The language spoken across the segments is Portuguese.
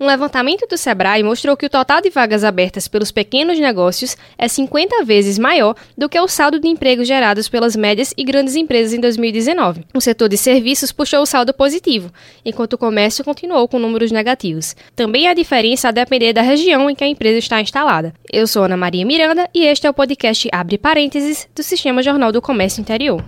Um levantamento do Sebrae mostrou que o total de vagas abertas pelos pequenos negócios é 50 vezes maior do que o saldo de empregos gerados pelas médias e grandes empresas em 2019. O setor de serviços puxou o saldo positivo, enquanto o comércio continuou com números negativos. Também há diferença a depender da região em que a empresa está instalada. Eu sou Ana Maria Miranda e este é o podcast Abre Parênteses do Sistema Jornal do Comércio Interior.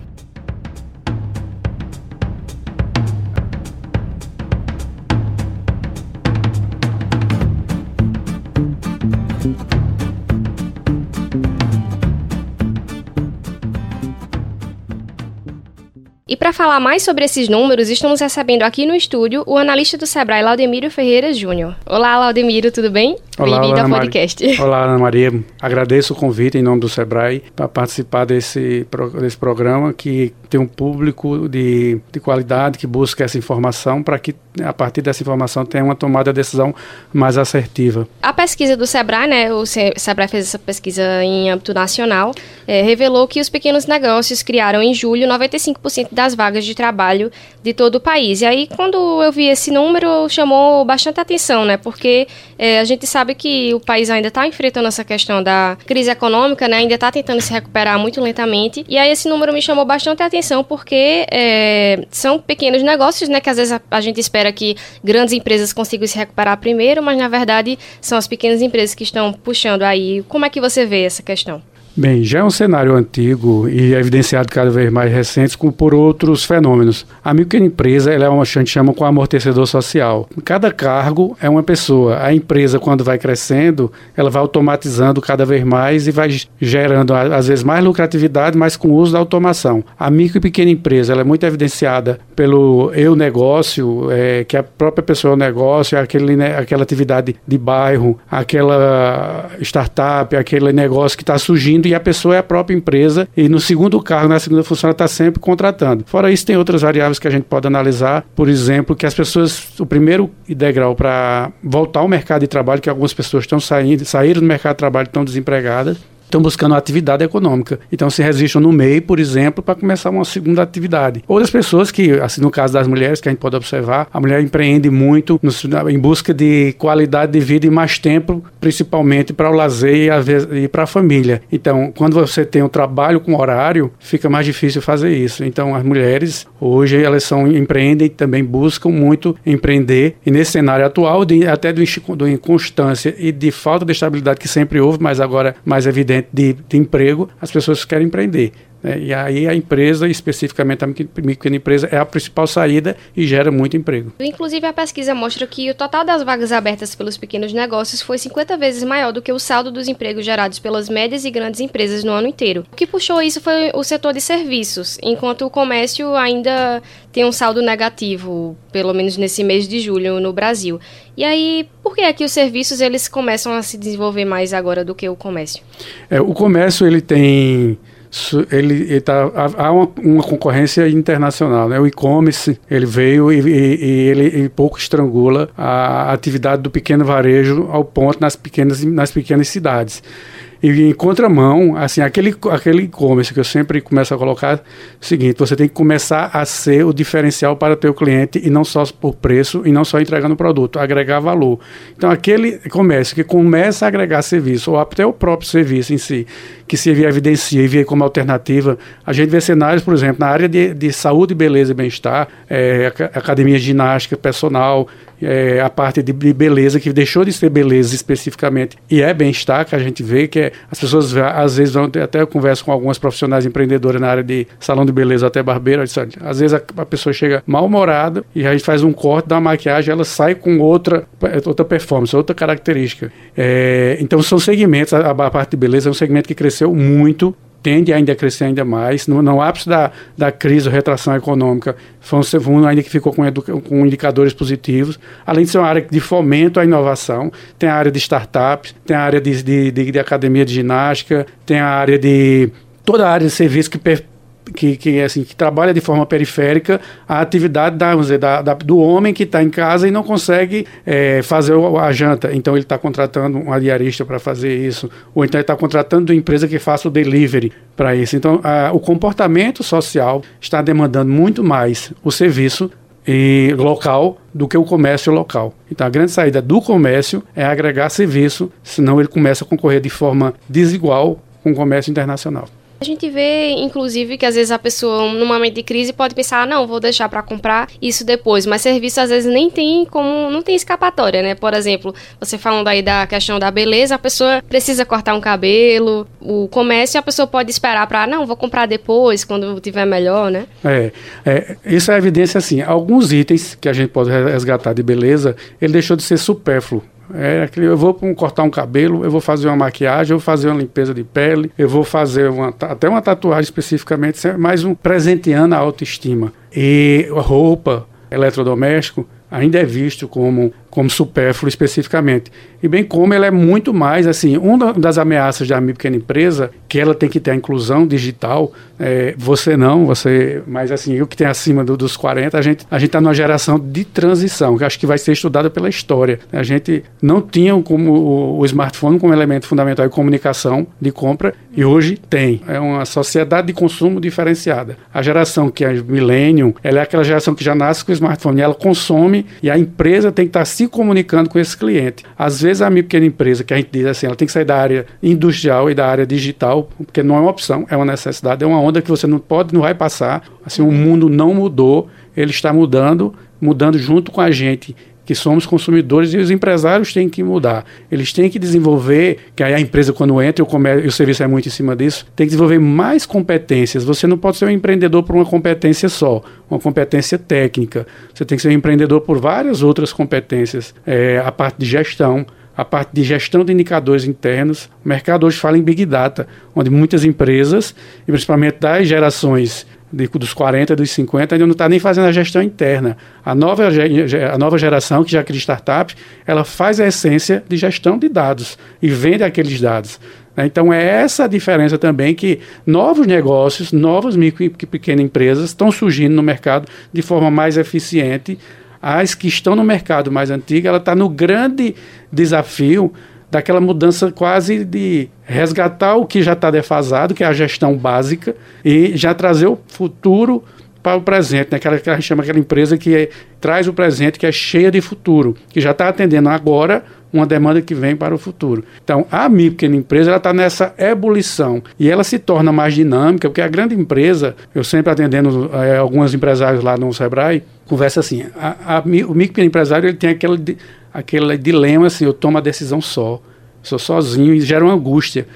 Para falar mais sobre esses números, estamos recebendo aqui no estúdio o analista do Sebrae, Laudemiro Ferreira Júnior. Olá, Laudemiro, tudo bem? Bem-vindo ao podcast. Maria. Olá, Ana Maria. Agradeço o convite em nome do Sebrae para participar desse, desse programa que tem um público de, de qualidade que busca essa informação para que, a partir dessa informação, tenha uma tomada de decisão mais assertiva. A pesquisa do Sebrae, né, o Sebrae fez essa pesquisa em âmbito nacional, é, revelou que os pequenos negócios criaram em julho 95% das vagas de trabalho de todo o país. E aí, quando eu vi esse número, chamou bastante atenção, né, porque é, a gente sabe que o país ainda está enfrentando essa questão da crise econômica, né, ainda está tentando se recuperar muito lentamente. E aí, esse número me chamou bastante atenção atenção porque é, são pequenos negócios, né? Que às vezes a, a, gente espera que grandes empresas consigam se recuperar primeiro, mas na verdade são as pequenas empresas que estão puxando aí. Como é que você vê essa questão? Bem, já é um cenário antigo e evidenciado cada vez mais recente por outros fenômenos. A microempresa ela é uma, chama com amortecedor social. Cada cargo é uma pessoa. A empresa, quando vai crescendo, ela vai automatizando cada vez mais e vai gerando, às vezes, mais lucratividade, mas com o uso da automação. A micro e pequena empresa ela é muito evidenciada pelo eu negócio, é, que a própria pessoa é o negócio, é aquele, né, aquela atividade de bairro, aquela startup, aquele negócio que está surgindo e a pessoa é a própria empresa e no segundo cargo, na segunda função, ela está sempre contratando. Fora isso, tem outras variáveis que a gente pode analisar, por exemplo, que as pessoas, o primeiro degrau para voltar ao mercado de trabalho, que algumas pessoas estão saindo, saíram do mercado de trabalho, estão desempregadas, estão buscando atividade econômica. Então se registram no MEI, por exemplo, para começar uma segunda atividade. Outras pessoas que, assim no caso das mulheres, que a gente pode observar, a mulher empreende muito no, em busca de qualidade de vida e mais tempo, principalmente para o lazer e para a família. Então, quando você tem um trabalho com horário, fica mais difícil fazer isso. Então, as mulheres hoje elas são empreendem e também buscam muito empreender e nesse cenário atual de, até do, do inconstância e de falta de estabilidade que sempre houve, mas agora mais evidente de, de emprego, as pessoas querem empreender. Né? E aí a empresa, especificamente a pequena empresa, é a principal saída e gera muito emprego. Inclusive, a pesquisa mostra que o total das vagas abertas pelos pequenos negócios foi 50 vezes maior do que o saldo dos empregos gerados pelas médias e grandes empresas no ano inteiro. O que puxou isso foi o setor de serviços, enquanto o comércio ainda tem um saldo negativo, pelo menos nesse mês de julho no Brasil. E aí, por que é que os serviços eles começam a se desenvolver mais agora do que o comércio? É, o comércio ele tem ele, ele tá, há uma, uma, concorrência internacional, né? O e-commerce ele veio e, e, e ele, ele, pouco estrangula a atividade do pequeno varejo ao ponto nas pequenas nas pequenas cidades. E em contramão, assim, aquele aquele e-commerce que eu sempre começo a colocar é o seguinte, você tem que começar a ser o diferencial para o teu cliente e não só por preço e não só entregando produto, agregar valor. Então, aquele comércio que começa a agregar serviço ou até o próprio serviço em si, que se evidencia e vê como alternativa, a gente vê cenários, por exemplo, na área de, de saúde, beleza e bem-estar, é, academia de ginástica, personal, é, a parte de, de, beleza, que deixou de ser beleza especificamente, e é bem-estar, que a gente vê que é, as pessoas às vezes vão, até eu converso com algumas profissionais empreendedoras na área de salão de beleza até barbeiro, às vezes a, a pessoa chega mal-humorada e a gente faz um corte da maquiagem, ela sai com outra, outra performance, outra característica. É, então são segmentos, a, a parte de beleza é um segmento que cresceu muito tende ainda a crescer ainda mais. No, no ápice da, da crise, retração econômica, foi um segundo ainda que ficou com, com, indicadores positivos. Além de ser uma área de fomento à inovação, tem a área de startups, tem a área de, de, de, de academia de ginástica, tem a área de toda a área de serviço que per, que, que, assim, que trabalha de forma periférica a atividade da, dizer, da, da do homem que está em casa e não consegue é, fazer a janta. Então ele está contratando um diarista para fazer isso, ou então ele está contratando uma empresa que faça o delivery para isso. Então a, o comportamento social está demandando muito mais o serviço e local do que o comércio local. Então a grande saída do comércio é agregar serviço, senão ele começa a concorrer de forma desigual com o comércio internacional. A gente vê, inclusive, que às vezes a pessoa, num momento de crise, pode pensar, ah, não, vou deixar para comprar isso depois. Mas serviço, às vezes, nem tem como, não tem escapatória, né? Por exemplo, você falando aí da questão da beleza, a pessoa precisa cortar um cabelo, o comércio, a pessoa pode esperar para, não, vou comprar depois, quando tiver melhor, né? É, é, isso é evidência, assim, alguns itens que a gente pode resgatar de beleza, ele deixou de ser supérfluo. É aquele, eu vou cortar um cabelo, eu vou fazer uma maquiagem, eu vou fazer uma limpeza de pele, eu vou fazer uma, até uma tatuagem especificamente, é mais um presenteando a autoestima. E roupa, eletrodoméstico, ainda é visto como, como supérfluo especificamente. E bem como ele é muito mais, assim, uma das ameaças da minha pequena empresa, que ela tem que ter a inclusão digital, é, você não, você, mas assim, eu que tenho acima do, dos 40, a gente a está numa geração de transição, que acho que vai ser estudada pela história. A gente não tinha como o, o smartphone como elemento fundamental de comunicação, de compra, e hoje tem. É uma sociedade de consumo diferenciada. A geração que é millennium, ela é aquela geração que já nasce com o smartphone, ela consome e a empresa tem que estar se comunicando com esse cliente. Às vezes a minha pequena empresa, que a gente diz assim, ela tem que sair da área industrial e da área digital, porque não é uma opção, é uma necessidade, é uma onda que você não pode, não vai passar. Assim, o mundo não mudou, ele está mudando, mudando junto com a gente que somos consumidores e os empresários têm que mudar. Eles têm que desenvolver, que aí a empresa quando entra, o, comércio, o serviço é muito em cima disso, tem que desenvolver mais competências. Você não pode ser um empreendedor por uma competência só, uma competência técnica. Você tem que ser um empreendedor por várias outras competências. É, a parte de gestão, a parte de gestão de indicadores internos. O mercado hoje fala em Big Data, onde muitas empresas, e principalmente das gerações de, dos 40, dos 50, ainda não está nem fazendo a gestão interna. A nova, a nova geração, que já cria startups, ela faz a essência de gestão de dados e vende aqueles dados. Né? Então é essa a diferença também que novos negócios, novas micro e pequenas empresas estão surgindo no mercado de forma mais eficiente. As que estão no mercado mais antigo, ela está no grande desafio daquela mudança quase de resgatar o que já está defasado, que é a gestão básica, e já trazer o futuro para o presente, né? aquela que a gente chama aquela empresa que é, traz o presente, que é cheia de futuro, que já está atendendo agora uma demanda que vem para o futuro. Então, a minha pequena empresa está nessa ebulição e ela se torna mais dinâmica, porque a grande empresa, eu sempre atendendo é, alguns empresários lá no Sebrae, conversa assim, a, a, o micro empresário ele tem aquele, aquele dilema assim, eu tomo a decisão só, sou sozinho e gera uma angústia.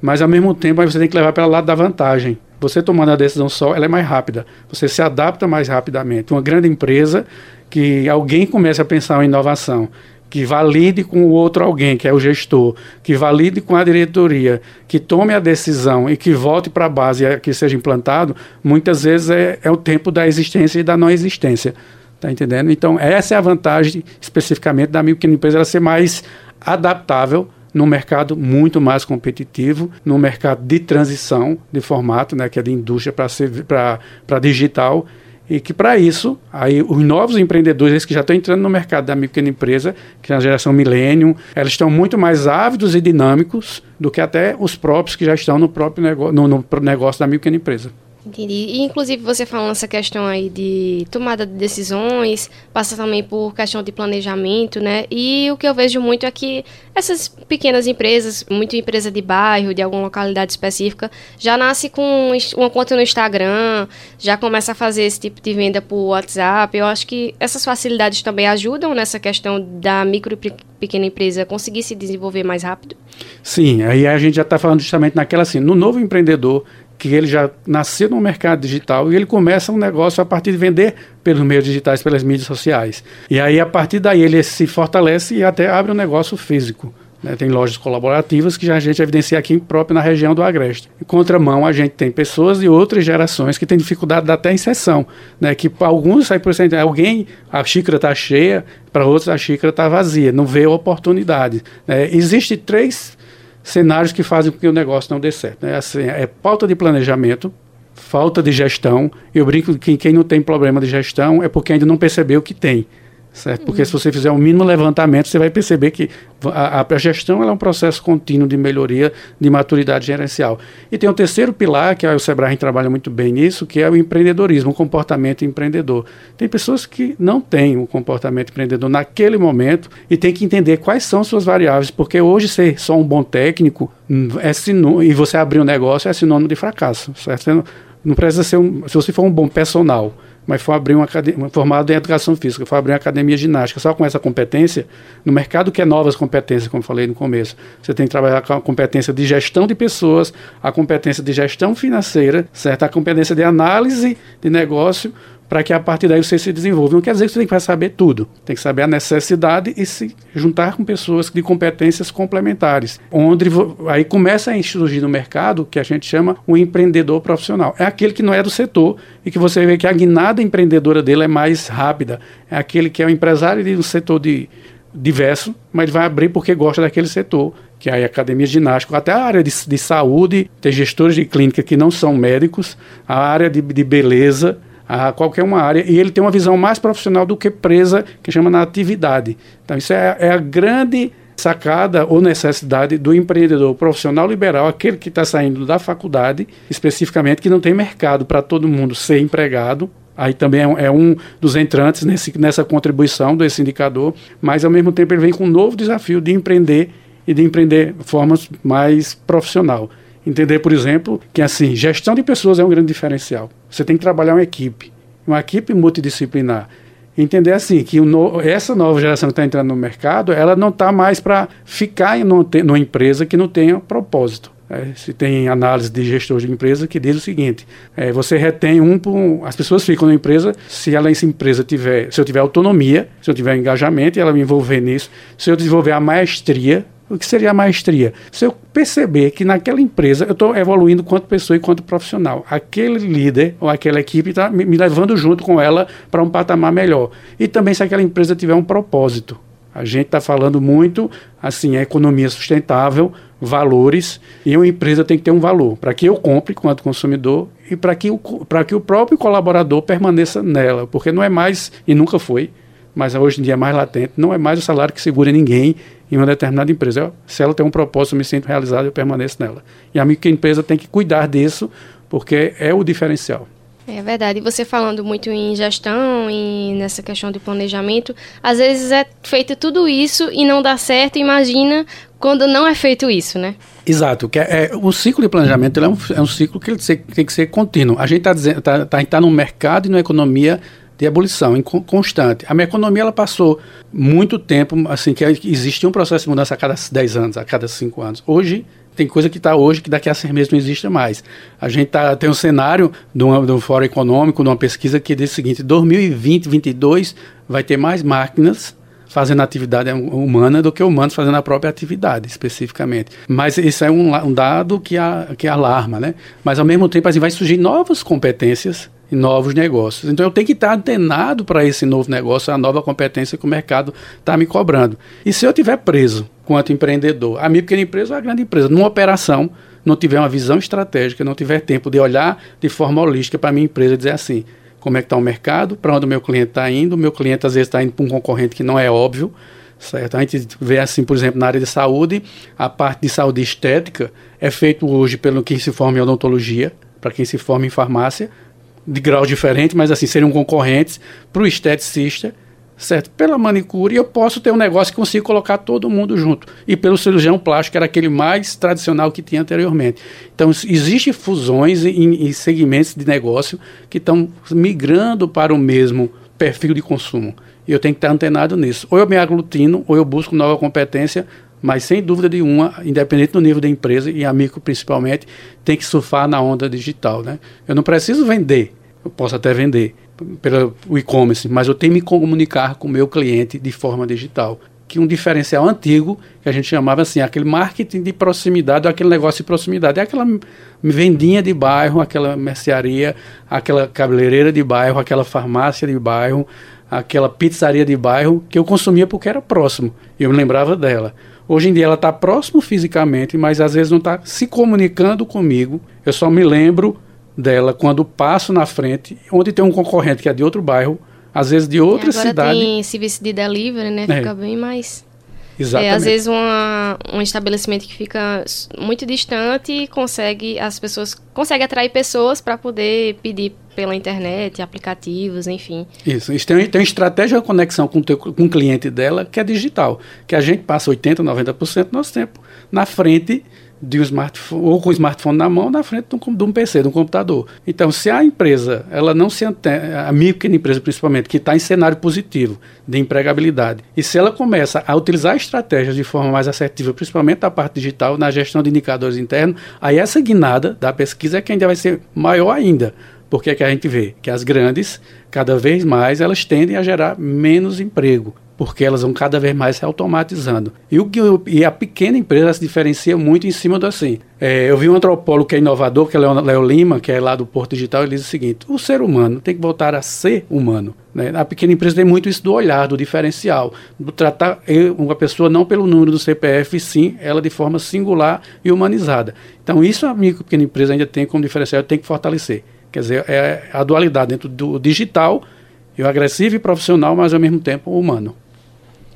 Mas ao mesmo tempo você tem que levar para o lado da vantagem. Você tomando a decisão só, ela é mais rápida. Você se adapta mais rapidamente. Uma grande empresa que alguém começa a pensar em inovação, que valide com o outro alguém, que é o gestor, que valide com a diretoria, que tome a decisão e que volte para a base e que seja implantado, muitas vezes é, é o tempo da existência e da não existência. Tá entendendo? Então, essa é a vantagem especificamente da minha pequena empresa, ela ser mais adaptável num mercado muito mais competitivo, num mercado de transição de formato, né, que é de indústria para digital, e que para isso, aí os novos empreendedores, que já estão entrando no mercado da pequena empresa, que é a geração millennium, eles estão muito mais ávidos e dinâmicos do que até os próprios que já estão no próprio negócio, no, no negócio da pequena empresa. Entendi. E, inclusive, você falando essa questão aí de tomada de decisões, passa também por questão de planejamento, né? E o que eu vejo muito é que essas pequenas empresas, muito empresa de bairro, de alguma localidade específica, já nasce com uma conta no Instagram, já começa a fazer esse tipo de venda por WhatsApp. Eu acho que essas facilidades também ajudam nessa questão da micro e pequena empresa conseguir se desenvolver mais rápido? Sim, aí a gente já está falando justamente naquela assim, no novo empreendedor que ele já nasceu no mercado digital e ele começa um negócio a partir de vender pelos meios digitais, pelas mídias sociais. E aí, a partir daí, ele se fortalece e até abre um negócio físico. Né? Tem lojas colaborativas que a gente evidencia aqui próprio na região do Agreste. Em contramão, a gente tem pessoas de outras gerações que têm dificuldade até em sessão. Né? Que alguns sai por cento, alguém, a xícara está cheia, para outros a xícara está vazia, não vê oportunidade. Né? Existem três cenários que fazem com que o negócio não dê certo. Né? Assim, é falta de planejamento, falta de gestão. Eu brinco que quem não tem problema de gestão é porque ainda não percebeu que tem. Certo? Porque uhum. se você fizer um mínimo levantamento, você vai perceber que a, a gestão é um processo contínuo de melhoria de maturidade gerencial. E tem um terceiro pilar, que é o Sebrae trabalha muito bem nisso, que é o empreendedorismo, o comportamento empreendedor. Tem pessoas que não têm o comportamento empreendedor naquele momento e tem que entender quais são suas variáveis, porque hoje ser só um bom técnico hum, é sinônimo, e você abrir um negócio é sinônimo de fracasso, certo? Você não, não precisa ser um, se você for um bom personal, mas for abrir uma academia, formado em educação física, for abrir uma academia de ginástica, só com essa competência, no mercado que é novas competências, como falei no começo, você tem que trabalhar com a competência de gestão de pessoas, a competência de gestão financeira, certo? A competência de análise de negócio, para que a partir daí você se desenvolva. Não quer dizer que você tem que saber tudo, tem que saber a necessidade e se juntar com pessoas de competências complementares, onde aí começa a surgir no mercado que a gente chama um empreendedor profissional. É aquele que não é do setor e que você vê que a guinada empreendedora dele é mais rápida. É aquele que é um empresário de um setor de diverso, mas vai abrir porque gosta daquele setor, que é a academia ginástica, até a área de, de saúde, tem gestores de clínica que não são médicos, a área de, de beleza, a qualquer uma área, e ele tem uma visão mais profissional do que presa, que chama na atividade. Então, isso é, é a grande sacada ou necessidade do empreendedor profissional liberal, aquele que está saindo da faculdade, especificamente, que não tem mercado para todo mundo ser empregado. Aí também é um, é um dos entrantes nesse, nessa contribuição desse indicador, mas ao mesmo tempo ele vem com um novo desafio de empreender e de empreender de mais profissional. Entender, por exemplo, que assim, gestão de pessoas é um grande diferencial. Você tem que trabalhar uma equipe, uma equipe multidisciplinar. Entender assim que no, essa nova geração que está entrando no mercado, ela não está mais para ficar em numa, empresa que não tenha propósito. É, se tem análise de gestor de empresa que diz o seguinte: é, você retém um, um, as pessoas ficam na empresa se ela essa empresa tiver, se eu tiver autonomia, se eu tiver engajamento e ela me envolver nisso, se eu desenvolver a maestria o que seria a maestria? Se eu perceber que naquela empresa eu estou evoluindo quanto pessoa e quanto profissional, aquele líder ou aquela equipe está me, me levando junto com ela para um patamar melhor. E também se aquela empresa tiver um propósito. A gente está falando muito, assim, a economia sustentável, valores, e uma empresa tem que ter um valor para que eu compre quanto consumidor e para que, o, que o próprio colaborador permaneça nela, porque não é mais, e nunca foi, mas hoje em dia é mais latente, não é mais o salário que segura ninguém em uma determinada empresa. Eu, se ela tem um propósito, eu me sinto realizado, eu permaneço nela. E a microempresa tem que cuidar disso, porque é o diferencial. É verdade. E você falando muito em gestão e nessa questão de planejamento, às vezes é feito tudo isso e não dá certo. Imagina quando não é feito isso, né? Exato. Que é, é o ciclo de planejamento é um, é, um, ciclo que tem que ser contínuo. A gente está tá, tá, tá no mercado e na economia de ebulição constante. A minha economia ela passou muito tempo, assim, que existia um processo de mudança a cada 10 anos, a cada 5 anos. Hoje, tem coisa que está hoje que daqui a seis meses não existe mais. A gente tá, tem um cenário de, um fórum econômico, de uma pesquisa que diz o seguinte, 2020, 2022 vai ter mais máquinas fazendo atividade humana do que humanos fazendo a própria atividade, especificamente. Mas isso é um, um dado que, a, que alarma, né? Mas, ao mesmo tempo, assim, vai surgir novas competências novos negócios. Então eu tenho que estar antenado para esse novo negócio, a nova competência que o mercado está me cobrando. E se eu tiver preso quanto empreendedor, a minha pequena empresa ou a grande empresa, numa operação, não tiver uma visão estratégica, não tiver tempo de olhar de forma holística para a minha empresa e dizer assim, como é que está o mercado, para onde o meu cliente está indo, o meu cliente às vezes está indo para um concorrente que não é óbvio, certo? A gente vê assim, por exemplo, na área de saúde, a parte de saúde estética é feito hoje pelo quem se forma em odontologia, para quem se forma em farmácia, de grau diferente, mas assim, seriam concorrentes para o esteticista, certo? Pela manicure, eu posso ter um negócio que consigo colocar todo mundo junto. E pelo cirurgião plástico, que era aquele mais tradicional que tinha anteriormente. Então, existem fusões em segmentos de negócio que estão migrando para o mesmo perfil de consumo. E eu tenho que estar antenado nisso. Ou eu me aglutino, ou eu busco nova competência mas sem dúvida de uma, independente do nível da empresa e amigo principalmente, tem que surfar na onda digital, né? Eu não preciso vender, eu posso até vender pelo e-commerce, mas eu tenho que me comunicar com o meu cliente de forma digital. Que um diferencial antigo, que a gente chamava assim, aquele marketing de proximidade, aquele negócio de proximidade, é aquela vendinha de bairro, aquela mercearia, aquela cabeleireira de bairro, aquela farmácia de bairro, aquela pizzaria de bairro que eu consumia porque era próximo. Eu me lembrava dela. Hoje em dia ela está próximo fisicamente, mas às vezes não está se comunicando comigo. Eu só me lembro dela quando passo na frente, onde tem um concorrente que é de outro bairro, às vezes de outra Agora cidade. tem serviço de delivery, né? É. Fica bem mais. Exatamente. É, às vezes uma, um estabelecimento que fica muito distante consegue as pessoas consegue atrair pessoas para poder pedir pela internet, aplicativos, enfim. Isso. Isso tem, tem uma estratégia de conexão com, o teu- com o cliente dela que é digital. Que a gente passa 80%, 90% do nosso tempo na frente de um smartphone, ou com o smartphone na mão, na frente de um, de um PC, de um computador. Então, se a empresa, ela não se antena, a e pequena empresa principalmente, que está em cenário positivo de empregabilidade, e se ela começa a utilizar estratégias de forma mais assertiva, principalmente da parte digital, na gestão de indicadores internos, aí essa guinada da pesquisa é que ainda vai ser maior ainda. Porque é que a gente vê que as grandes, cada vez mais, elas tendem a gerar menos emprego, porque elas vão cada vez mais se automatizando. E, o, que o- e a pequena empresa se diferencia muito em cima do assim. É, eu vi um antropólogo que é inovador, que é Leo Lima, que é lá do Porto Digital, ele diz o seguinte: o ser humano tem que voltar a ser humano. né? A pequena empresa tem muito isso do olhar, do diferencial, do tratar eu- uma pessoa não pelo número do CPF, sim ela de forma singular e humanizada. Então, isso a e pequena empresa ainda tem como diferencial, tem que fortalecer. Quer dizer, é a dualidade dentro do digital, e o agressivo e profissional, mas ao mesmo tempo humano.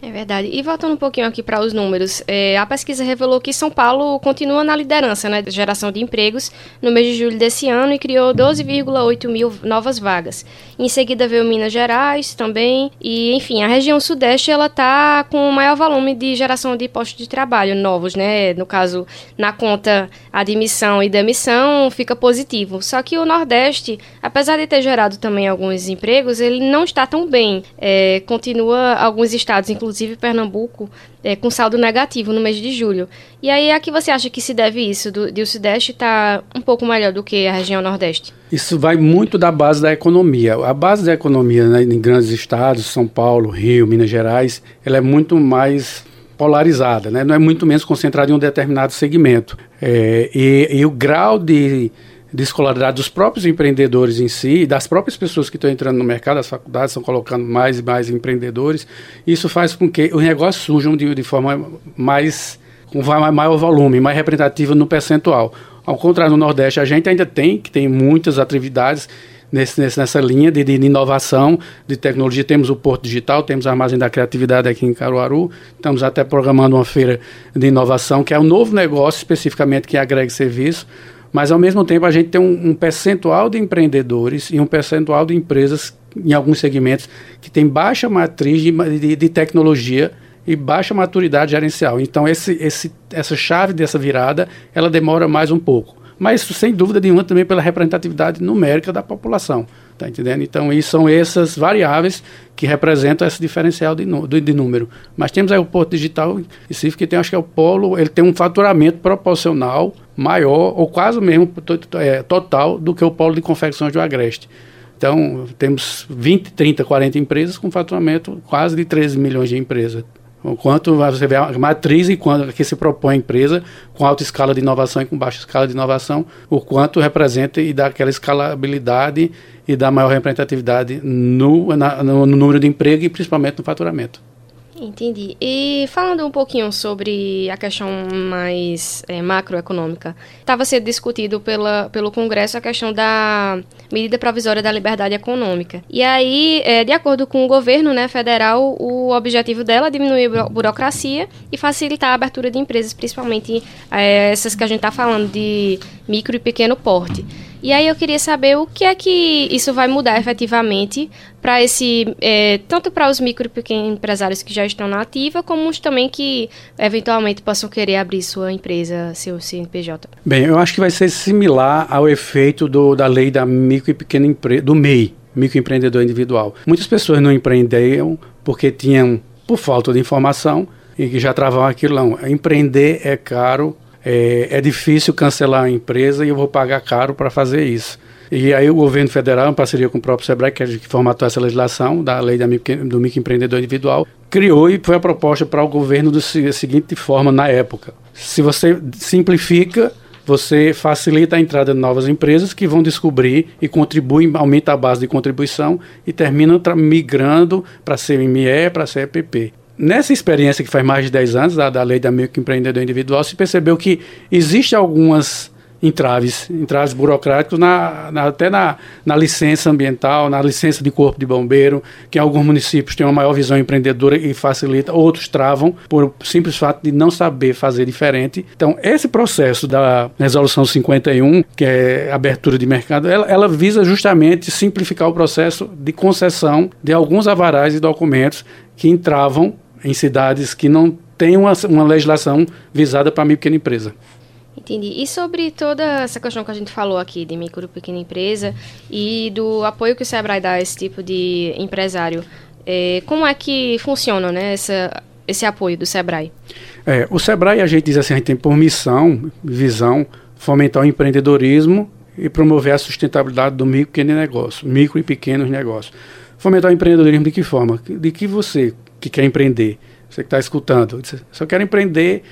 É verdade. E voltando um pouquinho aqui para os números, é, a pesquisa revelou que São Paulo continua na liderança né, de geração de empregos no mês de julho desse ano e criou 12,8 mil novas vagas. Em seguida veio Minas Gerais também. E, enfim, a região sudeste ela está com o maior volume de geração de postos de trabalho novos, né? No caso, na conta admissão e demissão fica positivo. Só que o Nordeste, apesar de ter gerado também alguns empregos, ele não está tão bem. É, continua alguns estados, inclusive Pernambuco, é, com saldo negativo no mês de julho. E aí, a que você acha que se deve isso? Do, de o Sudeste estar um pouco melhor do que a região Nordeste? Isso vai muito da base da economia. A base da economia né, em grandes estados, São Paulo, Rio, Minas Gerais, ela é muito mais polarizada, né? não é muito menos concentrada em um determinado segmento. É, e, e o grau de, de escolaridade dos próprios empreendedores em si, das próprias pessoas que estão entrando no mercado, as faculdades estão colocando mais e mais empreendedores, isso faz com que os negócios surjam de, de forma mais com maior volume, mais representativa no percentual. Ao contrário, no Nordeste, a gente ainda tem, que tem muitas atividades nesse- nessa linha de, de inovação, de tecnologia. Temos o Porto Digital, temos a Armazém da Criatividade aqui em Caruaru, estamos até programando uma feira de inovação, que é um novo negócio especificamente que agrega serviço, mas ao mesmo tempo a gente tem um, um percentual de empreendedores e um percentual de empresas em alguns segmentos que tem baixa matriz de, de, de tecnologia e baixa maturidade gerencial. Então, esse, esse, essa chave dessa virada, ela demora mais um pouco. Mas, sem dúvida nenhuma, também pela representatividade numérica da população. Tá entendendo? Então, isso são essas variáveis que representam esse diferencial de, de, de número. Mas temos aí o Porto Digital específico, que tem, acho que é o polo, ele tem um faturamento proporcional maior, ou quase mesmo é, total, do que o polo de confecções do Agreste. Então, temos 20, 30, 40 empresas com faturamento quase de 13 milhões de empresas. O quanto você vê a matriz e quando que se propõe a empresa com alta escala de inovação e com baixa escala de inovação, o quanto representa e dá aquela escalabilidade e dá maior representatividade no, na- no número de emprego e principalmente no faturamento. Entendi. E falando um pouquinho sobre a questão mais é, macroeconômica, estava sendo discutido pela, pelo Congresso a questão da medida provisória da liberdade econômica. E aí, é, de acordo com o governo né, federal, o objetivo dela é diminuir a buro- burocracia e facilitar a abertura de empresas, principalmente é, essas que a gente está falando de micro e pequeno porte. E aí eu queria saber o que é que isso vai mudar efetivamente para esse é, tanto para os micro e pequenos empresários que já estão na ativa, como os também que eventualmente possam querer abrir sua empresa, seu CNPJ. Bem, eu acho que vai ser similar ao efeito do, da lei da micro e pequena empresa, do MEI, microempreendedor individual. Muitas pessoas não empreendiam porque tinham, por falta de informação, e que já travavam aquilo. Não, empreender é caro, é, é difícil cancelar a empresa e eu vou pagar caro para fazer isso. E aí o governo federal, em parceria com o próprio SEBRAE, que, é que formatou essa legislação da lei do microempreendedor individual, criou e foi a proposta para o governo da seguinte forma na época. Se você simplifica, você facilita a entrada de novas empresas que vão descobrir e contribuem, aumenta a base de contribuição e terminam migrando para CME, para CEPP. Nessa experiência que faz mais de 10 anos, da, da lei da microempreendedor individual, se percebeu que existem algumas entraves, entraves burocráticos na, na, até na, na licença ambiental, na licença de corpo de bombeiro, que alguns municípios têm uma maior visão empreendedora e facilita, outros travam por simples fato de não saber fazer diferente. Então, esse processo da resolução 51, que é abertura de mercado, ela, ela visa justamente simplificar o processo de concessão de alguns avarais e documentos que entravam em cidades que não têm uma, uma legislação visada para a micro e pequena empresa. Entendi. E sobre toda essa questão que a gente falou aqui de micro e pequena empresa e do apoio que o Sebrae dá a esse tipo de empresário, é, como é que funciona né, essa, esse apoio do Sebrae? É, o Sebrae, a gente diz assim, a gente tem por missão, visão, fomentar o empreendedorismo e promover a sustentabilidade do micro e pequeno negócio, micro e pequenos negócios. Fomentar o empreendedorismo de que forma? De que você que quer empreender, você que está escutando, só quer empreender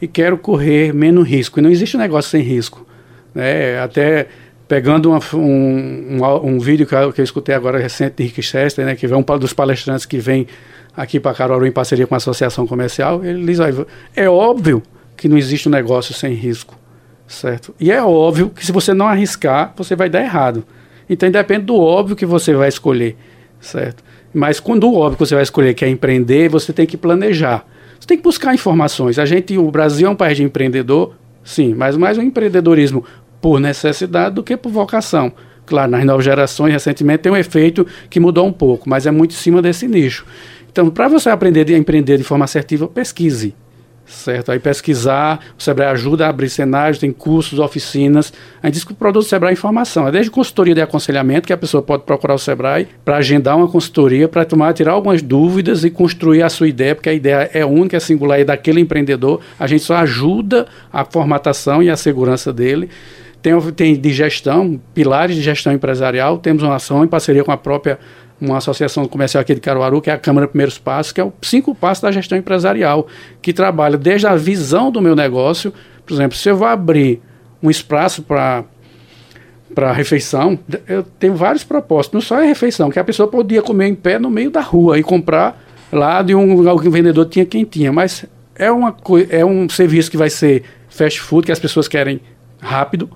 e quero correr menos risco. E não existe um negócio sem risco. Né? Até pegando uma, um, um, um, vídeo que eu, que eu, escutei agora recente de Rick Chester, né, que vem um dos palestrantes que vem aqui para Caruaru em parceria com a Associação Comercial, ele diz, é óbvio que não existe um negócio sem risco, certo? E é óbvio que se você não arriscar, você vai dar errado. Então depende do óbvio que você vai escolher, certo? Mas quando óbvio que você vai escolher que é empreender, você tem que planejar. Você tem que buscar informações. A gente, o Brasil é um país de empreendedor, sim, mas mais um empreendedorismo por necessidade do que por vocação. Claro, nas novas gerações, recentemente, tem um efeito que mudou um pouco, mas é muito em cima desse nicho. Então, para você aprender a empreender de forma assertiva, pesquise certo? Aí pesquisar, o Sebrae ajuda a abrir cenários, tem cursos, oficinas. A gente diz que o produto do Sebrae é informação, é desde consultoria de aconselhamento, que a pessoa pode procurar o Sebrae para agendar uma consultoria, para tomar, tirar algumas dúvidas e construir a sua ideia, porque a ideia é única, é singular, é daquele empreendedor. A gente só ajuda a formatação e a segurança dele. Tem, tem de gestão, pilares de gestão empresarial, temos uma ação em parceria com a própria uma associação comercial aqui de Caruaru, que é a Câmara Primeiros Passos, que é o cinco passos da gestão empresarial, que trabalha desde a visão do meu negócio. Por exemplo, se eu vou abrir um espaço para para refeição, eu tenho vários propósitos. Não só é refeição, que a pessoa podia comer em pé no meio da rua e comprar lá de um lugar que o vendedor tinha quem tinha, mas é uma é um serviço que vai ser fast food que as pessoas querem rápido,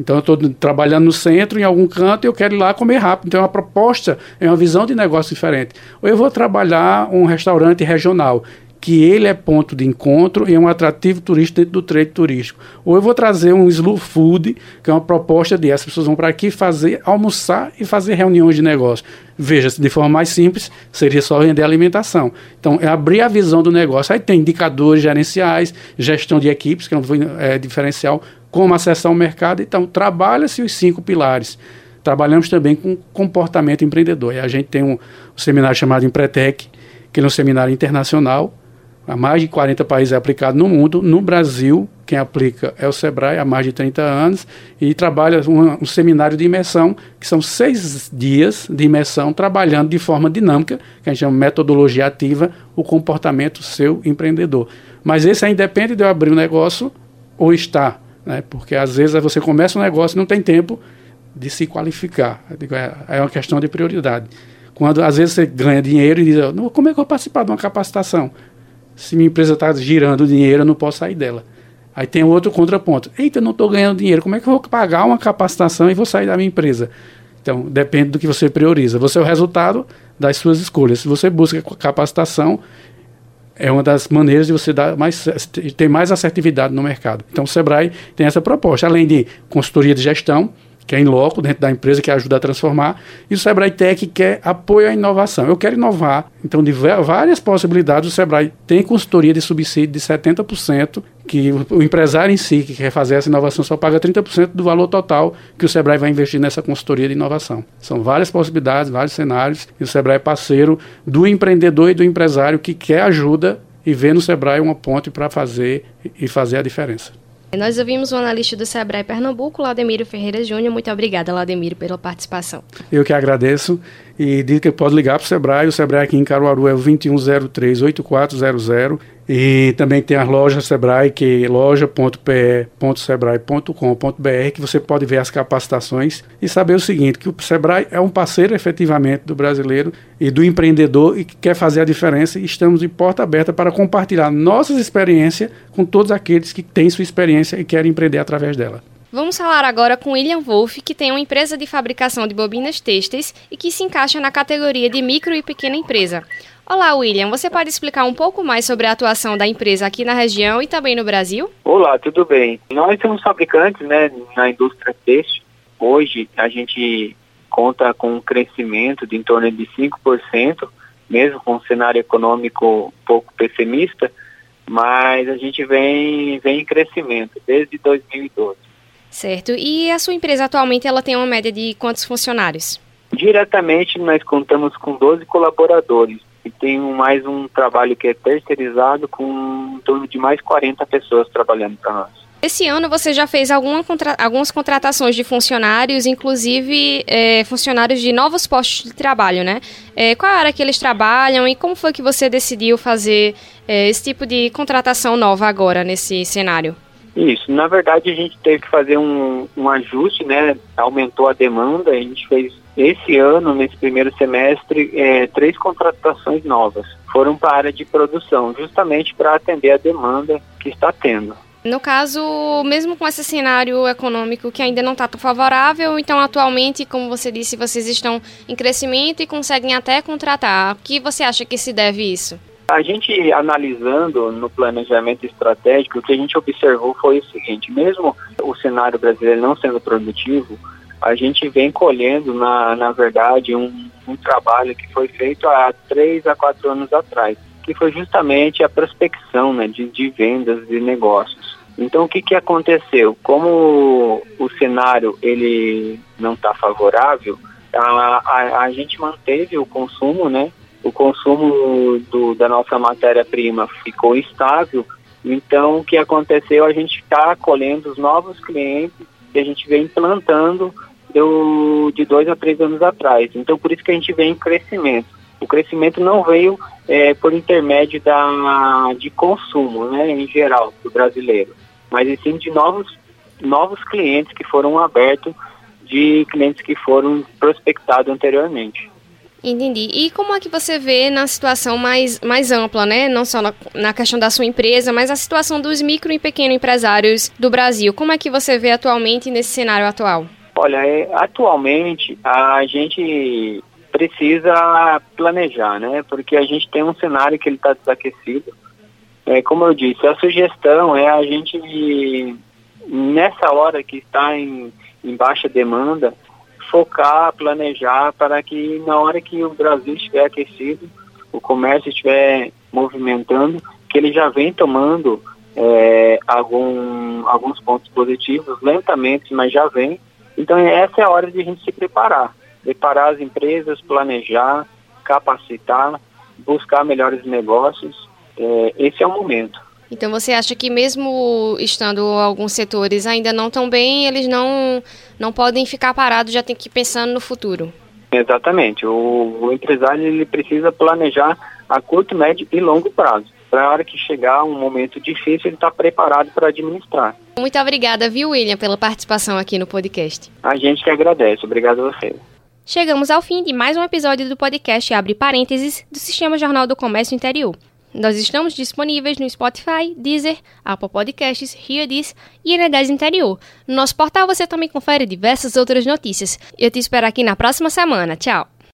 então eu estou trabalhando no centro, em algum canto, e eu quero ir lá comer rápido. Então é uma proposta, é uma visão de negócio diferente. Ou eu vou trabalhar um restaurante regional, que ele é ponto de encontro e é um atrativo turístico dentro do trade turístico. Ou eu vou trazer um slow food, que é uma proposta de as pessoas vão para aqui fazer, almoçar e fazer reuniões de negócio. Veja, de forma mais simples, seria só vender alimentação. Então, é abrir a visão do negócio. Aí tem indicadores gerenciais, gestão de equipes, que é um é, diferencial, como acessar o mercado. Então, trabalha-se os cinco pilares. Trabalhamos também com comportamento empreendedor. E a gente tem um, um seminário chamado Empretec, que é um seminário internacional. Há mais de 40 países é aplicado no mundo. No Brasil, quem aplica é o Sebrae há mais de 30 anos e trabalha um, um seminário de imersão, que são seis dias de imersão, trabalhando de forma dinâmica, que a gente chama metodologia ativa, o comportamento seu empreendedor. Mas esse aí depende de eu abrir um negócio ou estar né? porque às vezes você começa um negócio e não tem tempo de se qualificar. É, é uma questão de prioridade. Quando às vezes você ganha dinheiro e diz, como é que eu vou participar de uma capacitação? Se minha empresa está girando dinheiro, eu não posso sair dela. Aí tem outro contraponto. Eita, eu não estou ganhando dinheiro, como é que eu vou pagar uma capacitação e vou sair da minha empresa? Então, depende do que você prioriza. Você é o resultado das suas escolhas. Se você busca capacitação, é uma das maneiras de você dar mais, ter mais assertividade no mercado. Então, o Sebrae tem essa proposta, além de consultoria de gestão, que é em loco, dentro da empresa, que ajuda a transformar, e o Sebrae Tech, que é apoio à inovação. Eu quero inovar, então, de várias possibilidades, o Sebrae tem consultoria de subsídio de 70%, que o empresário em si, que quer fazer essa inovação, só paga 30% do valor total que o Sebrae vai investir nessa consultoria de inovação. São várias possibilidades, vários cenários, e o Sebrae é parceiro do empreendedor e do empresário que quer ajuda e vê no Sebrae uma ponte para fazer e fazer a diferença. Nós ouvimos o analista do Sebrae Pernambuco, Laudemiro Ferreira Júnior. Muito obrigada, Laudemiro, pela participação. Eu que agradeço e digo que pode ligar para o Sebrae. O Sebrae aqui em Caruaru é o 2103-8400 e também tem as lojas Sebrae, que é loja.pe.sebrae.com.br, que você pode ver as capacitações e saber o seguinte, que o Sebrae é um parceiro efetivamente do brasileiro e do empreendedor e que quer fazer a diferença e estamos de porta aberta para compartilhar nossas experiências com todos aqueles que têm sua experiência e querem empreender através dela. Vamos falar agora com William Wolff, que tem uma empresa de fabricação de bobinas têxteis e que se encaixa na categoria de micro e pequena empresa. Olá, William. Você pode explicar um pouco mais sobre a atuação da empresa aqui na região e também no Brasil? Olá, tudo bem. Nós somos fabricantes né, na indústria têxtil. Hoje a gente conta com um crescimento de em torno de 5%, mesmo com um cenário econômico um pouco pessimista, mas a gente vem, vem em crescimento desde 2012. Certo. E a sua empresa atualmente ela tem uma média de quantos funcionários? Diretamente nós contamos com 12 colaboradores e tem mais um trabalho que é terceirizado com em torno de mais 40 pessoas trabalhando para nós. Esse ano você já fez alguma contra algumas contratações de funcionários, inclusive é, funcionários de novos postos de trabalho, né? É, qual área que eles trabalham e como foi que você decidiu fazer é, esse tipo de contratação nova agora nesse cenário? Isso, na verdade a gente teve que fazer um, um ajuste, né? Aumentou a demanda, a gente fez esse ano, nesse primeiro semestre, é, três contratações novas. Foram para a área de produção, justamente para atender a demanda que está tendo. No caso, mesmo com esse cenário econômico que ainda não está tão favorável, então atualmente, como você disse, vocês estão em crescimento e conseguem até contratar. O que você acha que se deve isso? A gente analisando no planejamento estratégico, o que a gente observou foi o seguinte: mesmo o cenário brasileiro não sendo produtivo, a gente vem colhendo, na, na verdade, um, um trabalho que foi feito há três a quatro anos atrás que foi justamente a prospecção né, de, de vendas de negócios. Então, o que, que aconteceu? Como o cenário ele não está favorável, a, a, a, gente manteve o consumo, né? O consumo do, da nossa matéria-prima ficou estável. Então, o que aconteceu? A gente está acolhendo os novos clientes que a gente vem implantando do, de dois a três anos atrás. Então, por isso que a gente vem em crescimento. O crescimento não veio é, por intermédio da, de consumo, né, em geral, do brasileiro, mas sim de novos, novos clientes que foram abertos, de clientes que foram prospectados anteriormente. Entendi. E como é que você vê na situação mais, mais ampla, né? Não só na, na questão da sua empresa, mas a situação dos micro e pequenos empresários do Brasil. Como é que você vê atualmente nesse cenário atual? Olha, é, atualmente a gente precisa planejar, né? Porque a gente tem um cenário que ele está desaquecido. É, como eu disse, a sugestão é a gente, nessa hora que está em, em baixa demanda, focar, planejar para que na hora que o Brasil estiver aquecido, o comércio estiver movimentando, que ele já vem tomando é, algum, alguns pontos positivos, lentamente, mas já vem. Então essa é a hora de a gente se preparar preparar as empresas, planejar, capacitar, buscar melhores negócios. É, esse é o momento. Então você acha que mesmo estando alguns setores ainda não tão bem, eles não, não podem ficar parados, já tem que ir pensando no futuro? Exatamente. O, o empresário ele precisa planejar a curto, médio e longo prazo. Para a hora que chegar um momento difícil, ele está preparado para administrar. Muito obrigada, viu, William, pela participação aqui no podcast. A gente que agradece. Obrigado a você. Chegamos ao fim de mais um episódio do podcast Abre Parênteses do Sistema Jornal do Comércio Interior. Nós estamos disponíveis no Spotify, Deezer, Apple Podcasts, Heardiz e N10 Interior. No nosso portal você também confere diversas outras notícias. Eu te espero aqui na próxima semana. Tchau!